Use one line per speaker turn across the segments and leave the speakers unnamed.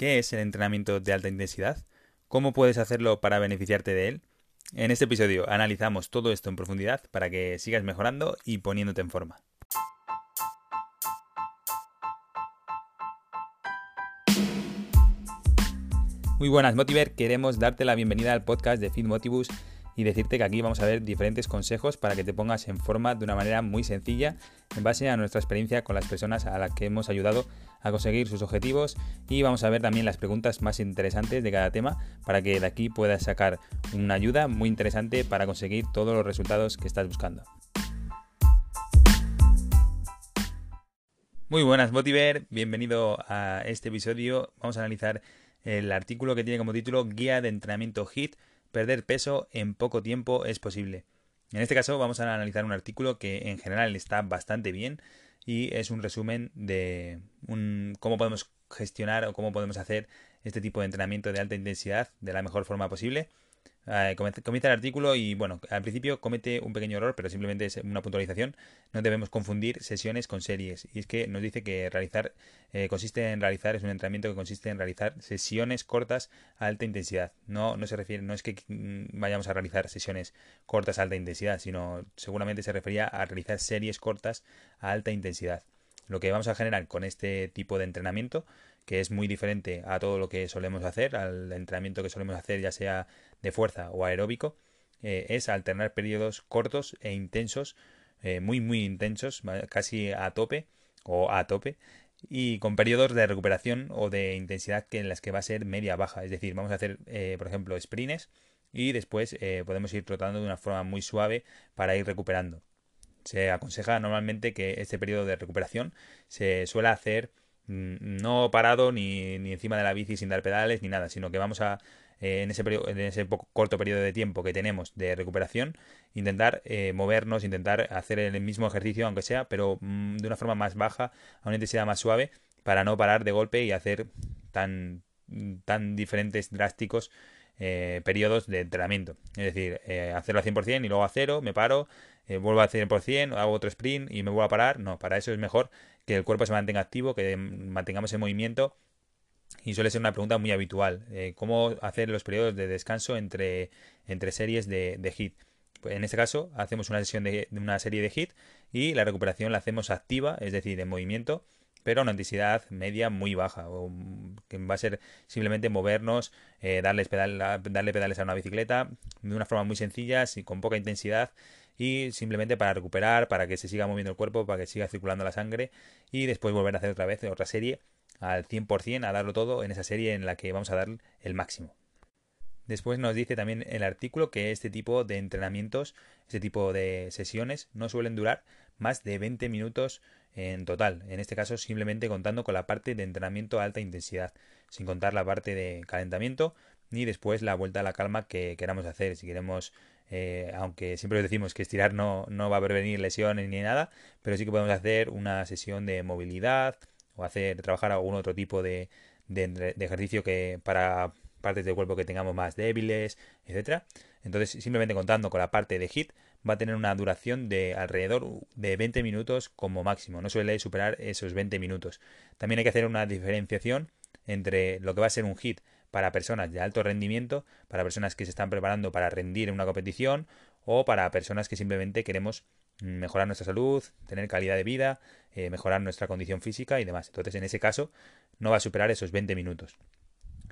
¿Qué es el entrenamiento de alta intensidad? ¿Cómo puedes hacerlo para beneficiarte de él? En este episodio analizamos todo esto en profundidad para que sigas mejorando y poniéndote en forma. Muy buenas Motiver, queremos darte la bienvenida al podcast de Fit Motivus y decirte que aquí vamos a ver diferentes consejos para que te pongas en forma de una manera muy sencilla en base a nuestra experiencia con las personas a las que hemos ayudado a conseguir sus objetivos y vamos a ver también las preguntas más interesantes de cada tema para que de aquí puedas sacar una ayuda muy interesante para conseguir todos los resultados que estás buscando. Muy buenas Motiver, bienvenido a este episodio. Vamos a analizar el artículo que tiene como título Guía de entrenamiento HIT perder peso en poco tiempo es posible. En este caso vamos a analizar un artículo que en general está bastante bien y es un resumen de un, cómo podemos gestionar o cómo podemos hacer este tipo de entrenamiento de alta intensidad de la mejor forma posible eh, comienza el artículo y bueno, al principio comete un pequeño error, pero simplemente es una puntualización. No debemos confundir sesiones con series. Y es que nos dice que realizar eh, consiste en realizar, es un entrenamiento que consiste en realizar sesiones cortas a alta intensidad. No, no se refiere, no es que mm, vayamos a realizar sesiones cortas a alta intensidad, sino seguramente se refería a realizar series cortas a alta intensidad. Lo que vamos a generar con este tipo de entrenamiento que es muy diferente a todo lo que solemos hacer, al entrenamiento que solemos hacer ya sea de fuerza o aeróbico, eh, es alternar periodos cortos e intensos, eh, muy muy intensos, casi a tope o a tope, y con periodos de recuperación o de intensidad que en las que va a ser media baja, es decir, vamos a hacer, eh, por ejemplo, sprints y después podemos ir trotando de una forma muy suave para ir recuperando. Se aconseja normalmente que este periodo de recuperación se suele hacer Mm, no parado ni, ni encima de la bici sin dar pedales ni nada, sino que vamos a eh, en ese, en ese corto periodo de tiempo que tenemos de recuperación, intentar eh, movernos, intentar hacer el mismo ejercicio, aunque sea, pero mm, de una forma más baja, a una intensidad más suave, para no parar de golpe y hacer tan, tan diferentes, drásticos eh, periodos de entrenamiento. Es decir, hacerlo al 100% y luego a cero, me paro, vuelvo a 100%, hago otro sprint y me vuelvo a parar. No, para eso es mejor que el cuerpo se mantenga activo, que mantengamos en movimiento. Y suele ser una pregunta muy habitual. Eh, ¿Cómo hacer los periodos de descanso entre, entre series de, de HIT? Pues en este caso hacemos una sesión de, una serie de HIT y la recuperación la hacemos activa, es decir, en movimiento, pero una intensidad media muy baja, o que va a ser simplemente movernos, eh, darle pedales a una bicicleta de una forma muy sencilla, y con poca intensidad y simplemente para recuperar, para que se siga moviendo el cuerpo, para que siga circulando la sangre y después volver a hacer otra vez otra serie al 100%, a darlo todo en esa serie en la que vamos a dar el máximo. Después nos dice también el artículo que este tipo de entrenamientos, este tipo de sesiones no suelen durar más de 20 minutos en total. En este caso simplemente contando con la parte de entrenamiento a alta intensidad, sin contar la parte de calentamiento ni después la vuelta a la calma que queramos hacer. Si queremos eh, aunque siempre decimos que estirar no, no va a prevenir lesiones ni nada, pero sí que podemos hacer una sesión de movilidad o hacer trabajar algún otro tipo de, de, ejercicio que para partes del cuerpo que tengamos más débiles, etcétera. Entonces, simplemente contando con la parte de HIT, va a tener una duración de alrededor de 20 minutos como máximo. No suele superar esos 20 minutos. También hay que hacer una diferenciación entre lo que va a ser un HIT para personas de alto rendimiento, para personas que se están preparando para rendir en una competición o para personas que simplemente queremos mejorar nuestra salud, tener calidad de vida, eh, mejorar nuestra condición física y demás. Entonces, en ese caso, no va a superar esos 20 minutos.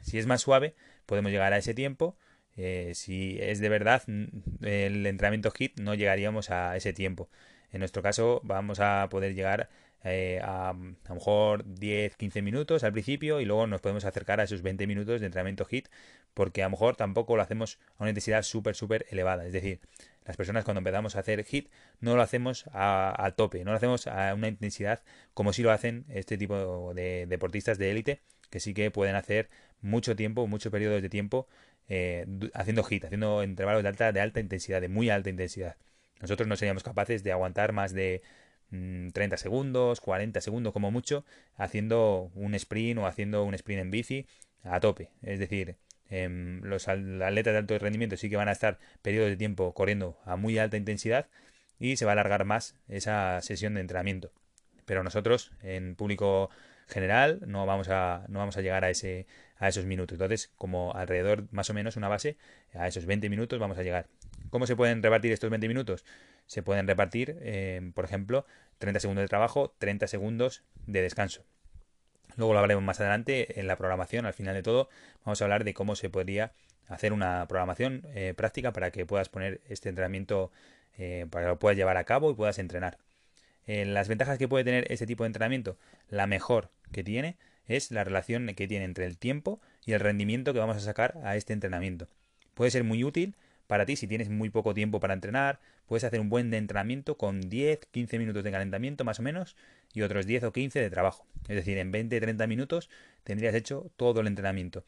Si es más suave, podemos llegar a ese tiempo. Eh, si es de verdad el entrenamiento HIT, no llegaríamos a ese tiempo. En nuestro caso, vamos a poder llegar eh, a, a lo mejor 10-15 minutos al principio y luego nos podemos acercar a esos 20 minutos de entrenamiento HIT porque a lo mejor tampoco lo hacemos a una intensidad súper, súper elevada. Es decir, las personas cuando empezamos a hacer HIT no lo hacemos a, tope, no lo hacemos a una intensidad como si lo hacen este tipo de deportistas de élite que sí que pueden hacer mucho tiempo, muchos periodos de tiempo eh, haciendo HIT, haciendo intervalos de alta, de alta intensidad, de muy alta intensidad. Nosotros no seríamos capaces de aguantar más de 30 mm, segundos, 40 segundos como mucho, haciendo un sprint o haciendo un sprint en bici a tope. Es decir, em, los atletas de alto rendimiento sí que van a estar periodos de tiempo corriendo a muy alta intensidad y se va a alargar más esa sesión de entrenamiento. Pero nosotros, en público general no vamos a, no vamos a llegar a, ese, a esos minutos. Entonces, como alrededor más o menos una base, a esos 20 minutos vamos a llegar. ¿Cómo se pueden repartir estos 20 minutos? Se pueden repartir, eh, por ejemplo, 30 segundos de trabajo, 30 segundos de descanso. Luego lo hablaremos más adelante en la programación, al final de todo, vamos a hablar de cómo se podría hacer una programación eh, práctica para que puedas poner este entrenamiento, eh, para que lo puedas llevar a cabo y puedas entrenar. Eh, las ventajas que puede tener este tipo de entrenamiento, la mejor que tiene es la relación que tiene entre el tiempo y el rendimiento que vamos a sacar a este entrenamiento. Puede ser muy útil para ti si tienes muy poco tiempo para entrenar, puedes hacer un buen entrenamiento con 10, 15 minutos de calentamiento más o menos y otros 10 o 15 de trabajo. Es decir, en 20, 30 minutos tendrías hecho todo el entrenamiento.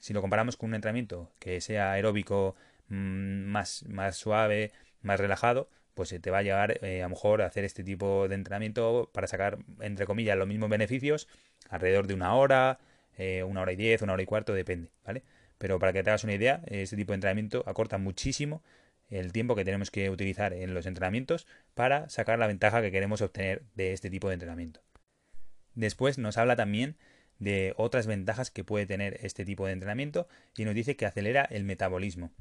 Si lo comparamos con un entrenamiento que sea aeróbico mm, más, más suave, más relajado, pues te va a llegar eh, a lo mejor a hacer este tipo de entrenamiento para sacar, entre comillas, los mismos beneficios alrededor de una hora, eh, una hora y diez, una hora y cuarto, depende, ¿vale? Pero para que te hagas una idea, este tipo de entrenamiento acorta muchísimo el tiempo que tenemos que utilizar en los entrenamientos para sacar la ventaja que queremos obtener de este tipo de entrenamiento. Después nos habla también de otras ventajas que puede tener este tipo de entrenamiento y nos dice que acelera el metabolismo.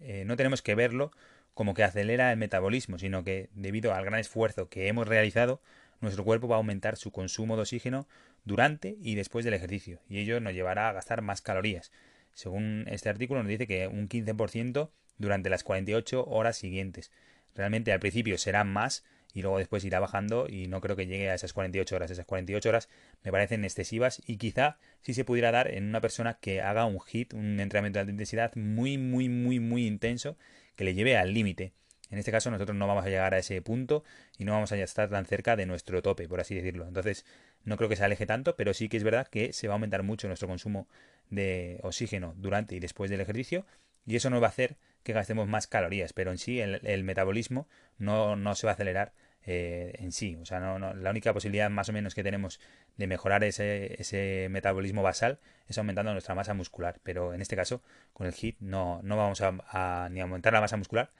Eh, no tenemos que verlo como que acelera el metabolismo, sino que debido al gran esfuerzo que hemos realizado, nuestro cuerpo va a aumentar su consumo de oxígeno durante y después del ejercicio, y ello nos llevará a gastar más calorías. Según este artículo nos dice que un 15% durante las 48 horas siguientes. Realmente al principio será más y luego después irá bajando y no creo que llegue a esas 48 horas. Esas 48 horas me parecen excesivas y quizá sí se pudiera dar en una persona que haga un hit, un entrenamiento de intensidad muy, muy, muy, muy intenso que le lleve al límite. En este caso nosotros no vamos a llegar a ese punto y no vamos a estar tan cerca de nuestro tope, por así decirlo. Entonces no creo que se aleje tanto, pero sí que es verdad que se va a aumentar mucho nuestro consumo de oxígeno durante y después del ejercicio y eso nos va a hacer que gastemos más calorías, pero en sí el, metabolismo no, no, se va a acelerar eh, en sí. O sea, no, la única posibilidad más o menos que tenemos de mejorar ese, metabolismo basal es aumentando nuestra masa muscular. Pero en este caso, con el HIT no, no vamos a, ni aumentar la masa muscular,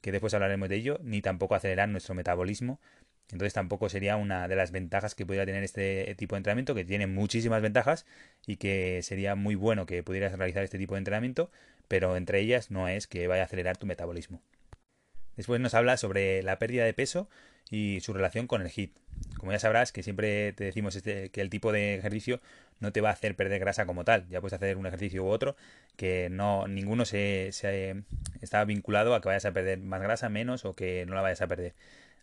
que después hablaremos de ello, ni tampoco acelerar nuestro metabolismo. Entonces tampoco sería una de las ventajas que pudiera tener este tipo de entrenamiento, que tiene muchísimas ventajas y que sería muy bueno que pudieras realizar este tipo de entrenamiento, pero entre ellas no es que vaya a acelerar tu metabolismo. Después nos habla sobre la pérdida de peso y su relación con el HIT. Como ya sabrás que siempre te decimos este, que el tipo de ejercicio no te va a hacer perder grasa como tal. Ya puedes hacer un ejercicio u otro que no ninguno se, se está vinculado a que vayas a perder más grasa, menos o que no la vayas a perder.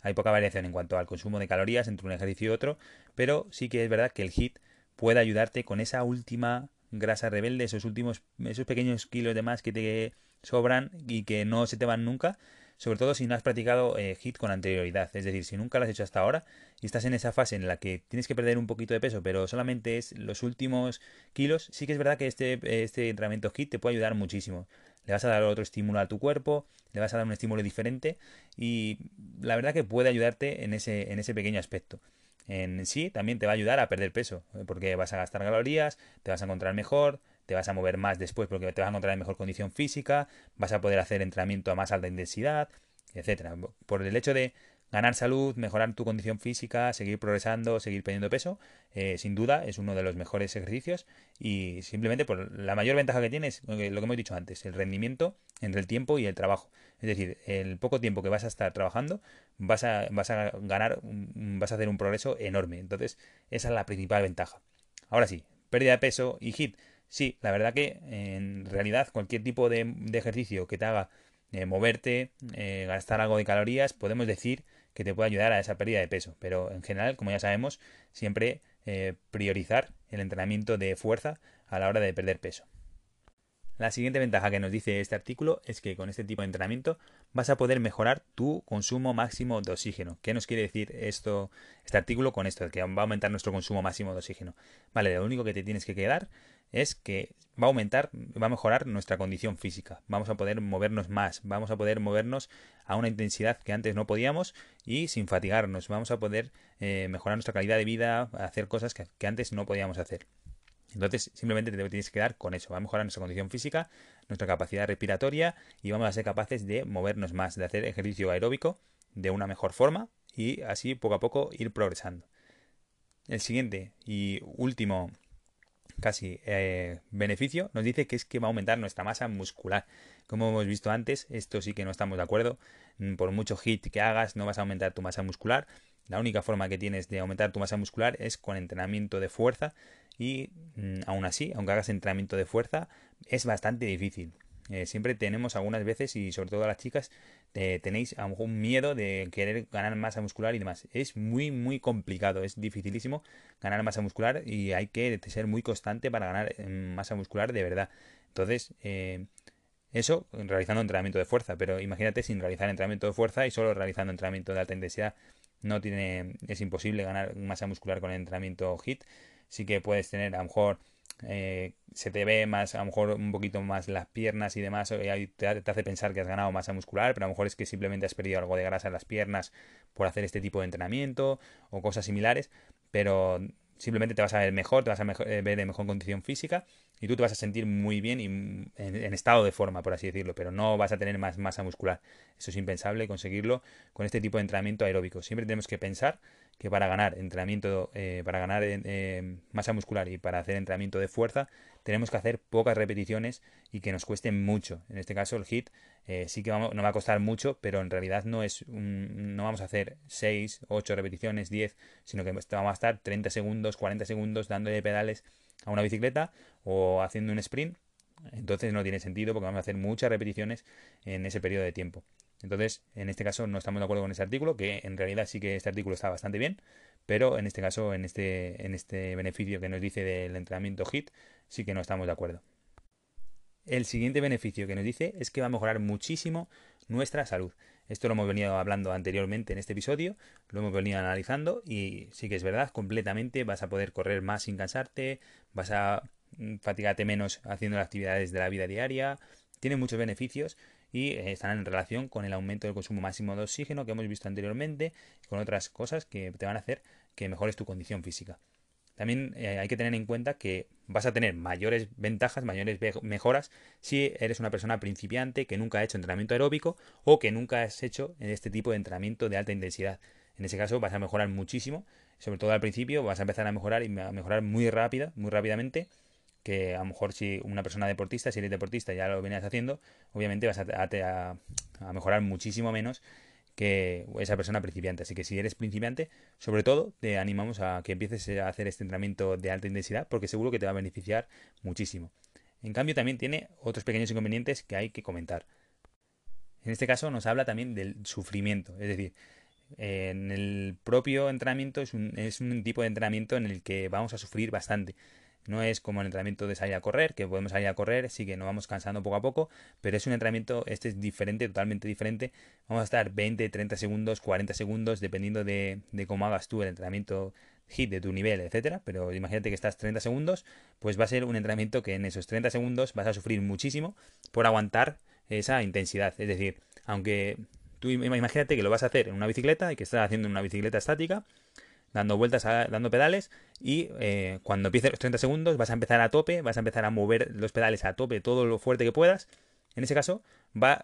Hay poca variación en cuanto al consumo de calorías entre un ejercicio y otro, pero sí que es verdad que el HIT puede ayudarte con esa última grasa rebelde, esos últimos, esos pequeños kilos de más que te sobran y que no se te van nunca, sobre todo si no has practicado eh, HIT con anterioridad, es decir, si nunca lo has hecho hasta ahora y estás en esa fase en la que tienes que perder un poquito de peso, pero solamente es los últimos kilos, sí que es verdad que este, este entrenamiento HIT te puede ayudar muchísimo. Le vas a dar otro estímulo a tu cuerpo, le vas a dar un estímulo diferente y la verdad que puede ayudarte en ese, en ese pequeño aspecto en sí también te va a ayudar a perder peso, eh, porque vas a gastar calorías, te vas a encontrar mejor, te vas a mover más después porque te vas a encontrar en mejor condición física, vas a poder hacer entrenamiento a más alta intensidad, etcétera. Por el hecho de ganar salud, mejorar tu condición física, seguir progresando, seguir perdiendo peso, eh, sin duda es uno de los mejores ejercicios y simplemente por la mayor ventaja que tienes, lo que hemos dicho antes, el rendimiento entre el tiempo y el trabajo. Es decir, el poco tiempo que vas a estar trabajando vas a, vas a ganar, vas a hacer un progreso enorme. Entonces, esa es la principal ventaja. Ahora sí, pérdida de peso y hit. Sí, la verdad que en realidad cualquier tipo de, ejercicio que te haga eh, moverte, eh, gastar algo de calorías, podemos decir que te puede ayudar a esa pérdida de peso. Pero en general, como ya sabemos, siempre eh, priorizar el entrenamiento de fuerza a la hora de perder peso. La siguiente ventaja que nos dice este artículo es que con este tipo de entrenamiento vas a poder mejorar tu consumo máximo de oxígeno. ¿Qué nos quiere decir esto, este artículo con esto? Que va a aumentar nuestro consumo máximo de oxígeno. Vale, lo único que te tienes que quedar es que va a aumentar, va a mejorar nuestra condición física. Vamos a poder movernos más, vamos a poder movernos a una intensidad que antes no podíamos y sin fatigarnos. Vamos a poder eh, mejorar nuestra calidad de vida, hacer cosas que antes no podíamos hacer. Entonces, simplemente te tienes que quedar con eso. Va a mejorar nuestra condición física, nuestra capacidad respiratoria y vamos a ser capaces de movernos más, de hacer ejercicio aeróbico de una mejor forma y así poco a poco ir progresando. el siguiente y último casi eh, beneficio nos dice que es que va a aumentar nuestra masa muscular. Como hemos visto antes, esto sí que no estamos de acuerdo. Mm, por mucho hit que hagas, no vas a aumentar tu masa muscular. La única forma que tienes de aumentar tu masa muscular es con entrenamiento de fuerza y mm, aún así, aunque hagas entrenamiento de fuerza, es bastante difícil. Eh, siempre tenemos algunas veces, y sobre todo las chicas, tenéis a lo mejor un miedo de querer ganar masa muscular y demás. Es muy, muy complicado, es dificilísimo ganar masa muscular y hay que ser muy constante para ganar eh, masa muscular de verdad. Entonces, eh, eso realizando entrenamiento de fuerza, pero imagínate sin realizar entrenamiento de fuerza y solo realizando entrenamiento de alta intensidad. No tiene, es imposible ganar masa muscular con el entrenamiento HIT. Sí que puedes tener a lo mejor eh, se te ve más, a lo mejor un poquito más las piernas y demás, y te, hace pensar que has ganado masa muscular, pero a lo mejor es que simplemente has perdido algo de grasa en las piernas por hacer este tipo de entrenamiento o cosas similares, pero simplemente te vas a ver mejor, te vas a eh, ver de mejor condición física y tú te vas a sentir muy bien y en, en, estado de forma, por así decirlo, pero no vas a tener más masa muscular. Eso es impensable conseguirlo con este tipo de entrenamiento aeróbico. Siempre tenemos que pensar que para ganar entrenamiento, eh, para ganar eh, masa muscular y para hacer entrenamiento de fuerza, tenemos que hacer pocas repeticiones y que nos cuesten mucho. En este caso, el HIT eh, sí que vamos, no va a costar mucho, pero en realidad no es no vamos a hacer 6, 8 repeticiones, 10, sino que vamos a estar 30 segundos, 40 segundos dándole pedales a una bicicleta o haciendo un sprint. Entonces no tiene sentido porque vamos a hacer muchas repeticiones en ese periodo de tiempo. Entonces, en este caso no estamos de acuerdo con ese artículo, que en realidad sí que este artículo está bastante bien, pero en este caso, en este, en este beneficio que nos dice del entrenamiento HIT, sí que no estamos de acuerdo. El siguiente beneficio que nos dice es que va a mejorar muchísimo nuestra salud. Esto lo hemos venido hablando anteriormente en este episodio, lo hemos venido analizando y sí que es verdad, completamente vas a poder correr más sin cansarte, vas a mm, fatigarte menos haciendo las actividades de la vida diaria, tiene muchos beneficios y eh, están en relación con el aumento del consumo máximo de oxígeno que hemos visto anteriormente y con otras cosas que te van a hacer que mejores tu condición física. También eh, hay que tener en cuenta que vas a tener mayores ventajas, mayores mejoras si eres una persona principiante que nunca ha hecho entrenamiento aeróbico o que nunca has hecho este tipo de entrenamiento de alta intensidad. En ese caso vas a mejorar muchísimo, sobre todo al principio vas a empezar a mejorar y a mejorar muy rápida, muy rápidamente que a lo mejor si una persona deportista, si eres deportista ya lo venías haciendo, obviamente vas a, mejorar muchísimo menos que esa persona principiante. Así que si eres principiante, sobre todo te animamos a que empieces a hacer este entrenamiento de alta intensidad porque seguro que te va a beneficiar muchísimo. En cambio también tiene otros pequeños inconvenientes que hay que comentar. En este caso nos habla también del sufrimiento, es decir, en el propio entrenamiento es un, es un tipo de entrenamiento en el que vamos a sufrir bastante. No es como el entrenamiento de salir a correr, que podemos salir a correr, sí que nos vamos cansando poco a poco, pero es un entrenamiento, este es diferente, totalmente diferente. Vamos a estar 20, 30 segundos, 40 segundos, dependiendo de, cómo hagas tú el entrenamiento hit de tu nivel, etcétera, pero imagínate que estás 30 segundos, pues va a ser un entrenamiento que en esos 30 segundos vas a sufrir muchísimo por aguantar esa intensidad. Es decir, aunque tú imagínate que lo vas a hacer en una bicicleta y que estás haciendo en una bicicleta estática, dando vueltas, dando pedales y eh, cuando empiece los 30 segundos vas a empezar a tope, vas a empezar a mover los pedales a tope todo lo fuerte que puedas. En ese caso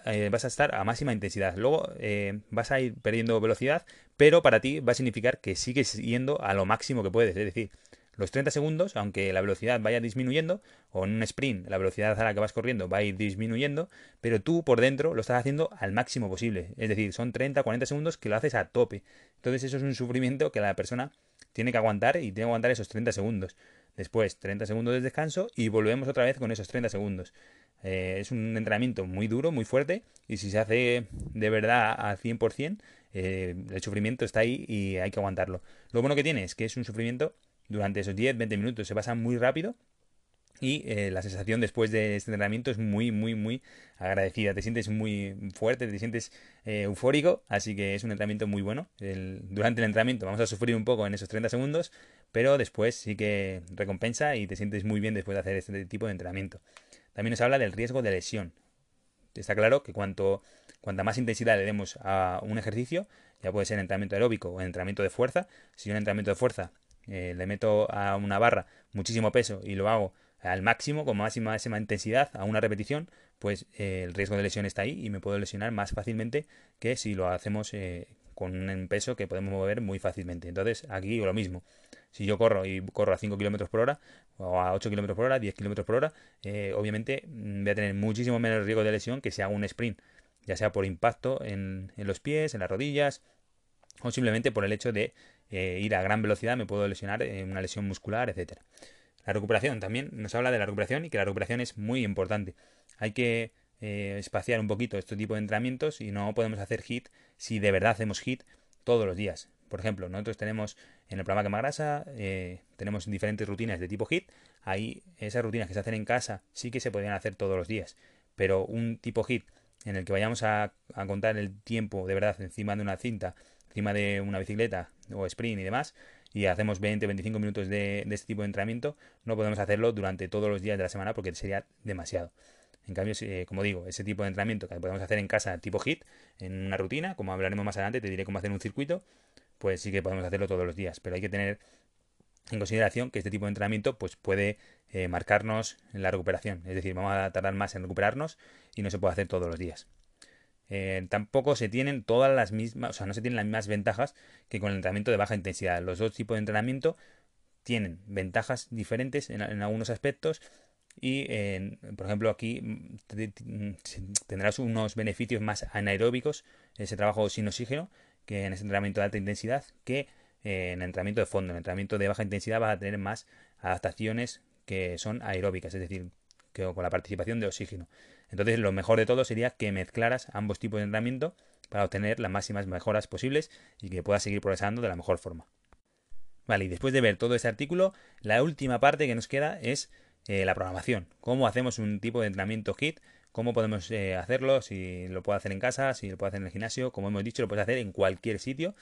eh, vas a estar a máxima intensidad. Luego eh, vas a ir perdiendo velocidad, pero para ti va a significar que sigues yendo a lo máximo que puedes. Es decir, los 30 segundos, aunque la velocidad vaya disminuyendo, o en un sprint la velocidad a la que vas corriendo va a ir disminuyendo, pero tú por dentro lo estás haciendo al máximo posible. Es decir, son 30, 40 segundos que lo haces a tope. Entonces eso es un sufrimiento que la persona tiene que aguantar y tiene que aguantar esos 30 segundos. Después 30 segundos de descanso y volvemos otra vez con esos 30 segundos. Eh, es un entrenamiento muy duro, muy fuerte y si se hace de verdad al 100%, eh, el sufrimiento está ahí y hay que aguantarlo. Lo bueno que tiene es que es un sufrimiento durante esos 10-20 minutos se pasa muy rápido y eh, la sensación después de este entrenamiento es muy, muy, muy agradecida. Te sientes muy fuerte, te sientes eh, eufórico, así que es un entrenamiento muy bueno. durante el entrenamiento vamos a sufrir un poco en esos 30 segundos, pero después sí que recompensa y te sientes muy bien después de hacer este tipo de entrenamiento. También nos habla del riesgo de lesión. Está claro que cuanto, cuanta más intensidad le demos a un ejercicio, ya puede ser entrenamiento aeróbico o entrenamiento de fuerza, si un entrenamiento de fuerza eh, le meto a una barra muchísimo peso y lo hago al máximo, con máxima, intensidad, a una repetición, pues eh, el riesgo de lesión está ahí y me puedo lesionar más fácilmente que si lo hacemos eh, con un peso que podemos mover muy fácilmente. Entonces, aquí lo mismo. Si yo corro y corro a 5 km por hora, o a 8 km por hora, 10 km por hora, obviamente mm, voy a tener muchísimo menos riesgo de lesión que si hago un sprint, ya sea por impacto en, los pies, en las rodillas, o simplemente por el hecho de eh, ir a gran velocidad me puedo lesionar en una lesión muscular, etcétera. La recuperación también nos habla de la recuperación y que la recuperación es muy importante. Hay que eh, espaciar un poquito este tipo de entrenamientos y no podemos hacer hit si de verdad hacemos hit todos los días. Por ejemplo, nosotros tenemos en el programa Quema Grasa, eh, tenemos diferentes rutinas de tipo hit. Ahí esas rutinas que se hacen en casa sí que se podrían hacer todos los días. Pero un tipo hit en el que vayamos a, contar el tiempo de verdad encima de una cinta, encima de una bicicleta o sprint y demás, y hacemos 20-25 minutos de, este tipo de entrenamiento, no podemos hacerlo durante todos los días de la semana porque sería demasiado. En cambio, eh, como digo, ese tipo de entrenamiento que podemos hacer en casa tipo HIT, en una rutina, como hablaremos más adelante, te diré cómo hacer un circuito, pues sí que podemos hacerlo todos los días. Pero hay que tener en consideración que este tipo de entrenamiento pues puede eh, marcarnos la recuperación. Es decir, vamos a tardar más en recuperarnos y no se puede hacer todos los días. Eh, tampoco se tienen todas las mismas, o sea, no se tienen las mismas ventajas que con el entrenamiento de baja intensidad. Los dos tipos de entrenamiento tienen ventajas diferentes en, algunos aspectos y, por ejemplo, aquí mm, tendrás unos beneficios más anaeróbicos, ese trabajo sin oxígeno, que en ese entrenamiento de alta intensidad, que eh, en entrenamiento de fondo. En entrenamiento de baja intensidad vas a tener más adaptaciones que son aeróbicas, es decir, que con la participación de oxígeno. Entonces, lo mejor de todo sería que mezclaras ambos tipos de entrenamiento para obtener las máximas mejoras posibles y que puedas seguir progresando de la mejor forma. Vale, y después de ver todo este artículo, la última parte que nos queda es eh, la programación. Cómo hacemos un tipo de entrenamiento HIT, cómo podemos eh, hacerlo, si lo puedo hacer en casa, si lo puedo hacer en el gimnasio, como hemos dicho, lo puedes hacer en cualquier sitio.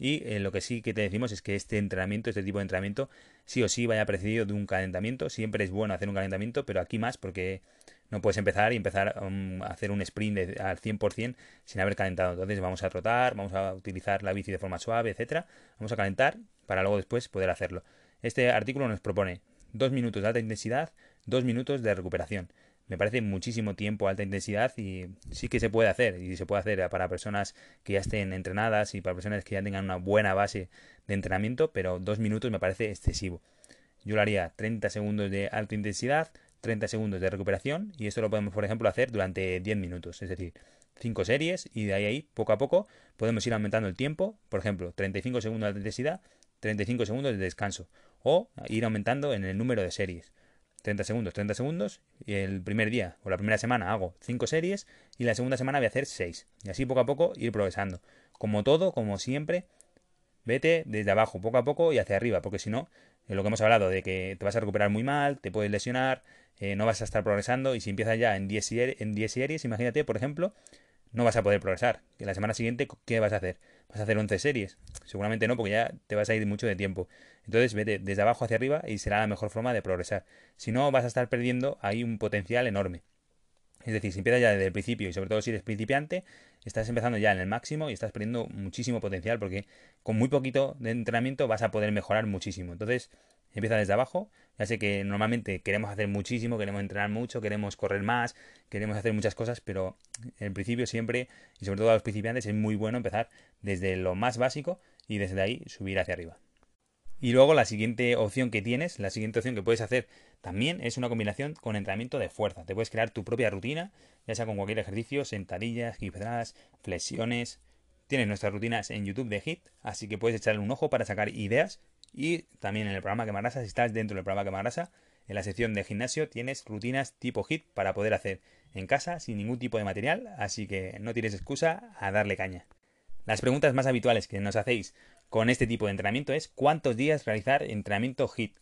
Y eh, lo que sí que te decimos es que este entrenamiento, este tipo de entrenamiento, sí o sí vaya precedido de un calentamiento. Siempre es bueno hacer un calentamiento, pero aquí más porque no puedes empezar y empezar um, a hacer un sprint al 100% sin haber calentado. Entonces vamos a trotar, vamos a utilizar la bici de forma suave, etcétera. Vamos a calentar para luego después poder hacerlo. Este artículo nos propone dos minutos de alta intensidad, dos minutos de recuperación me parece muchísimo tiempo, alta intensidad y sí que se puede hacer. Y se puede hacer para personas que ya estén entrenadas y para personas que ya tengan una buena base de entrenamiento, pero dos minutos me parece excesivo. Yo lo haría 30 segundos de alta intensidad, 30 segundos de recuperación y esto lo podemos, por ejemplo, hacer durante 10 minutos, es decir, 5 series y de ahí, ahí poco a poco podemos ir aumentando el tiempo, por ejemplo, 35 segundos de alta intensidad, 35 segundos de descanso o ir aumentando en el número de series. 30 segundos, 30 segundos, y el primer día o la primera semana hago 5 series y la segunda semana voy a hacer 6. Y así poco a poco ir progresando. Como todo, como siempre, vete desde abajo poco a poco y hacia arriba, porque si no, es lo que hemos hablado de que te vas a recuperar muy mal, te puedes lesionar, eh, no vas a estar progresando y si empiezas ya en 10, en 10 series, imagínate, por ejemplo, no vas a poder progresar. Que la semana siguiente, ¿qué vas a hacer? ¿Vas a hacer 11 series? Seguramente no, porque ya te vas a ir mucho de tiempo. Entonces vete desde abajo hacia arriba y será la mejor forma de progresar. Si no, vas a estar perdiendo ahí un potencial enorme. Es decir, si empiezas ya desde el principio y sobre todo si eres principiante, estás empezando ya en el máximo y estás perdiendo muchísimo potencial porque con muy poquito de entrenamiento vas a poder mejorar muchísimo. Entonces, empieza desde abajo. Ya sé que normalmente queremos hacer muchísimo, queremos entrenar mucho, queremos correr más, queremos hacer muchas cosas, pero en principio siempre, y sobre todo a los principiantes, es muy bueno empezar desde lo más básico y desde ahí subir hacia arriba. Y luego la siguiente opción que tienes, la siguiente opción que puedes hacer también es una combinación con entrenamiento de fuerza. Te puedes crear tu propia rutina, ya sea con cualquier ejercicio, sentadillas, hip flexiones. Tienes nuestras rutinas en YouTube de HIT, así que puedes echarle un ojo para sacar ideas. Y también en el programa que Grasa, si estás dentro del programa que Grasa, en la sección de gimnasio tienes rutinas tipo HIT para poder hacer en casa sin ningún tipo de material, así que no tienes excusa a darle caña. Las preguntas más habituales que nos hacéis con este tipo de entrenamiento es cuántos días realizar entrenamiento HIT.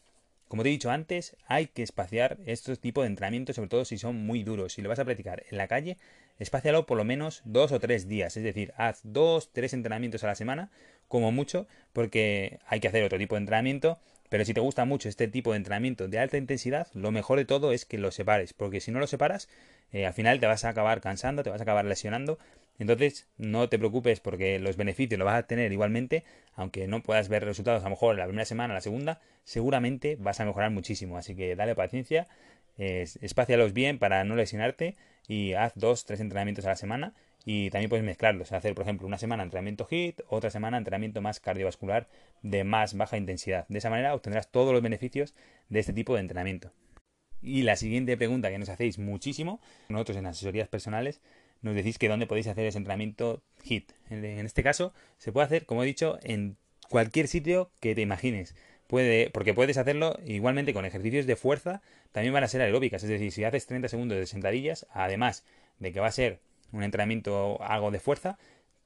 Como te he dicho antes, hay que espaciar estos tipos de entrenamientos, sobre todo si son muy duros. Si lo vas a practicar en la calle, espacialo por lo menos dos o tres días. Es decir, haz dos, tres entrenamientos a la semana, como mucho, porque hay que hacer otro tipo de entrenamiento. Pero si te gusta mucho este tipo de entrenamiento de alta intensidad, lo mejor de todo es que lo separes, porque si no lo separas, eh, al final te vas a acabar cansando, te vas a acabar lesionando entonces, no te preocupes porque los beneficios los vas a tener igualmente, aunque no puedas ver resultados a lo mejor en la primera semana, la segunda, seguramente vas a mejorar muchísimo. Así que dale paciencia, espácialos bien para no lesionarte y haz dos, tres entrenamientos a la semana y también puedes mezclarlos, hacer por ejemplo una semana entrenamiento HIT, otra semana entrenamiento más cardiovascular de más baja intensidad. De esa manera obtendrás todos los beneficios de este tipo de entrenamiento. Y la siguiente pregunta que nos hacéis muchísimo, nosotros en asesorías personales nos decís que dónde podéis hacer ese entrenamiento HIT. En este caso se puede hacer, como he dicho, en cualquier sitio que te imagines. Puede, porque puedes hacerlo igualmente con ejercicios de fuerza, también van a ser aeróbicas, es decir, si haces 30 segundos de sentadillas, además de que va a ser un entrenamiento algo de fuerza,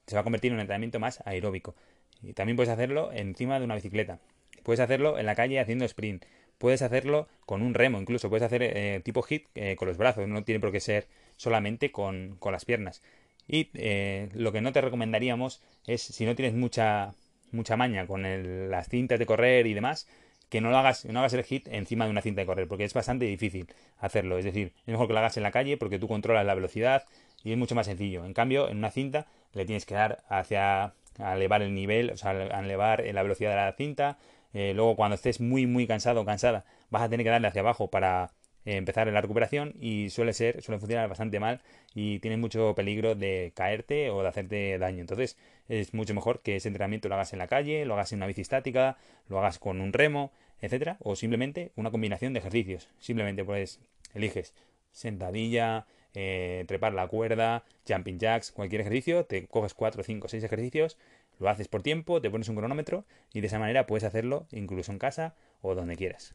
se va a convertir en un entrenamiento más aeróbico. Y también puedes hacerlo encima de una bicicleta. Puedes hacerlo en la calle haciendo sprint. Puedes hacerlo con un remo, incluso puedes hacer eh, tipo hit eh, con los brazos, no tiene por qué ser solamente con, las piernas. Y eh, lo que no te recomendaríamos es, si no tienes mucha, mucha maña con las cintas de correr y demás, que no lo hagas, no hagas el hit encima de una cinta de correr, porque es bastante difícil hacerlo. Es decir, es mejor que lo hagas en la calle porque tú controlas la velocidad y es mucho más sencillo. En cambio, en una cinta le tienes que dar hacia elevar el nivel, o sea, elevar la velocidad de la cinta. Eh, luego, cuando estés muy, muy cansado o cansada, vas a tener que darle hacia abajo para eh, empezar la recuperación y suele ser, suele funcionar bastante mal y tienes mucho peligro de caerte o de hacerte daño. Entonces, es mucho mejor que ese entrenamiento lo hagas en la calle, lo hagas en una bici estática, lo hagas con un remo, etcétera, o simplemente una combinación de ejercicios. Simplemente pues eliges sentadilla, eh, trepar la cuerda, jumping jacks, cualquier ejercicio, te coges 4, 5, 6 ejercicios, lo haces por tiempo, te pones un cronómetro y de esa manera puedes hacerlo incluso en casa o donde quieras.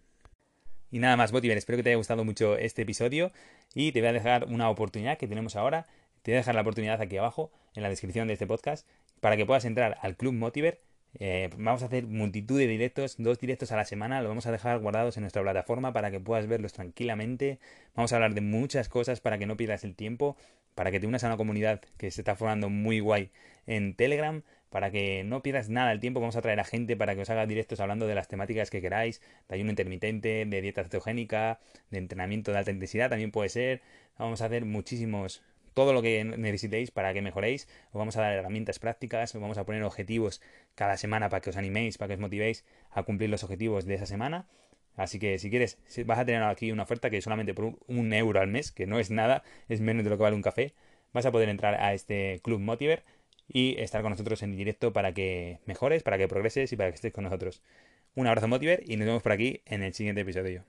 Y nada más, Botiver, espero que te haya gustado mucho este episodio y te voy a dejar una oportunidad que tenemos ahora. Te voy a dejar la oportunidad aquí abajo en la descripción de este podcast para que puedas entrar al Club Motiver eh, vamos a hacer multitud de directos, dos directos a la semana, lo vamos a dejar guardados en nuestra plataforma para que puedas verlos tranquilamente. Vamos a hablar de muchas cosas para que no pierdas el tiempo, para que te unas a una comunidad que se está formando muy guay en Telegram, para que no pierdas nada el tiempo. Vamos a traer a gente para que os haga directos hablando de las temáticas que queráis, de ayuno intermitente, de dieta cetogénica, de entrenamiento de alta intensidad también puede ser. Vamos a hacer muchísimos todo lo que necesitéis para que mejoréis. Os vamos a dar herramientas prácticas, os vamos a poner objetivos cada semana para que os animéis, para que os motivéis a cumplir los objetivos de esa semana. Así que si quieres, vas a tener aquí una oferta que solamente por un euro al mes, que no es nada, es menos de lo que vale un café, vas a poder entrar a este Club Motiver y estar con nosotros en directo para que mejores, para que progreses y para que estés con nosotros. Un abrazo Motiver y nos vemos por aquí en el siguiente episodio.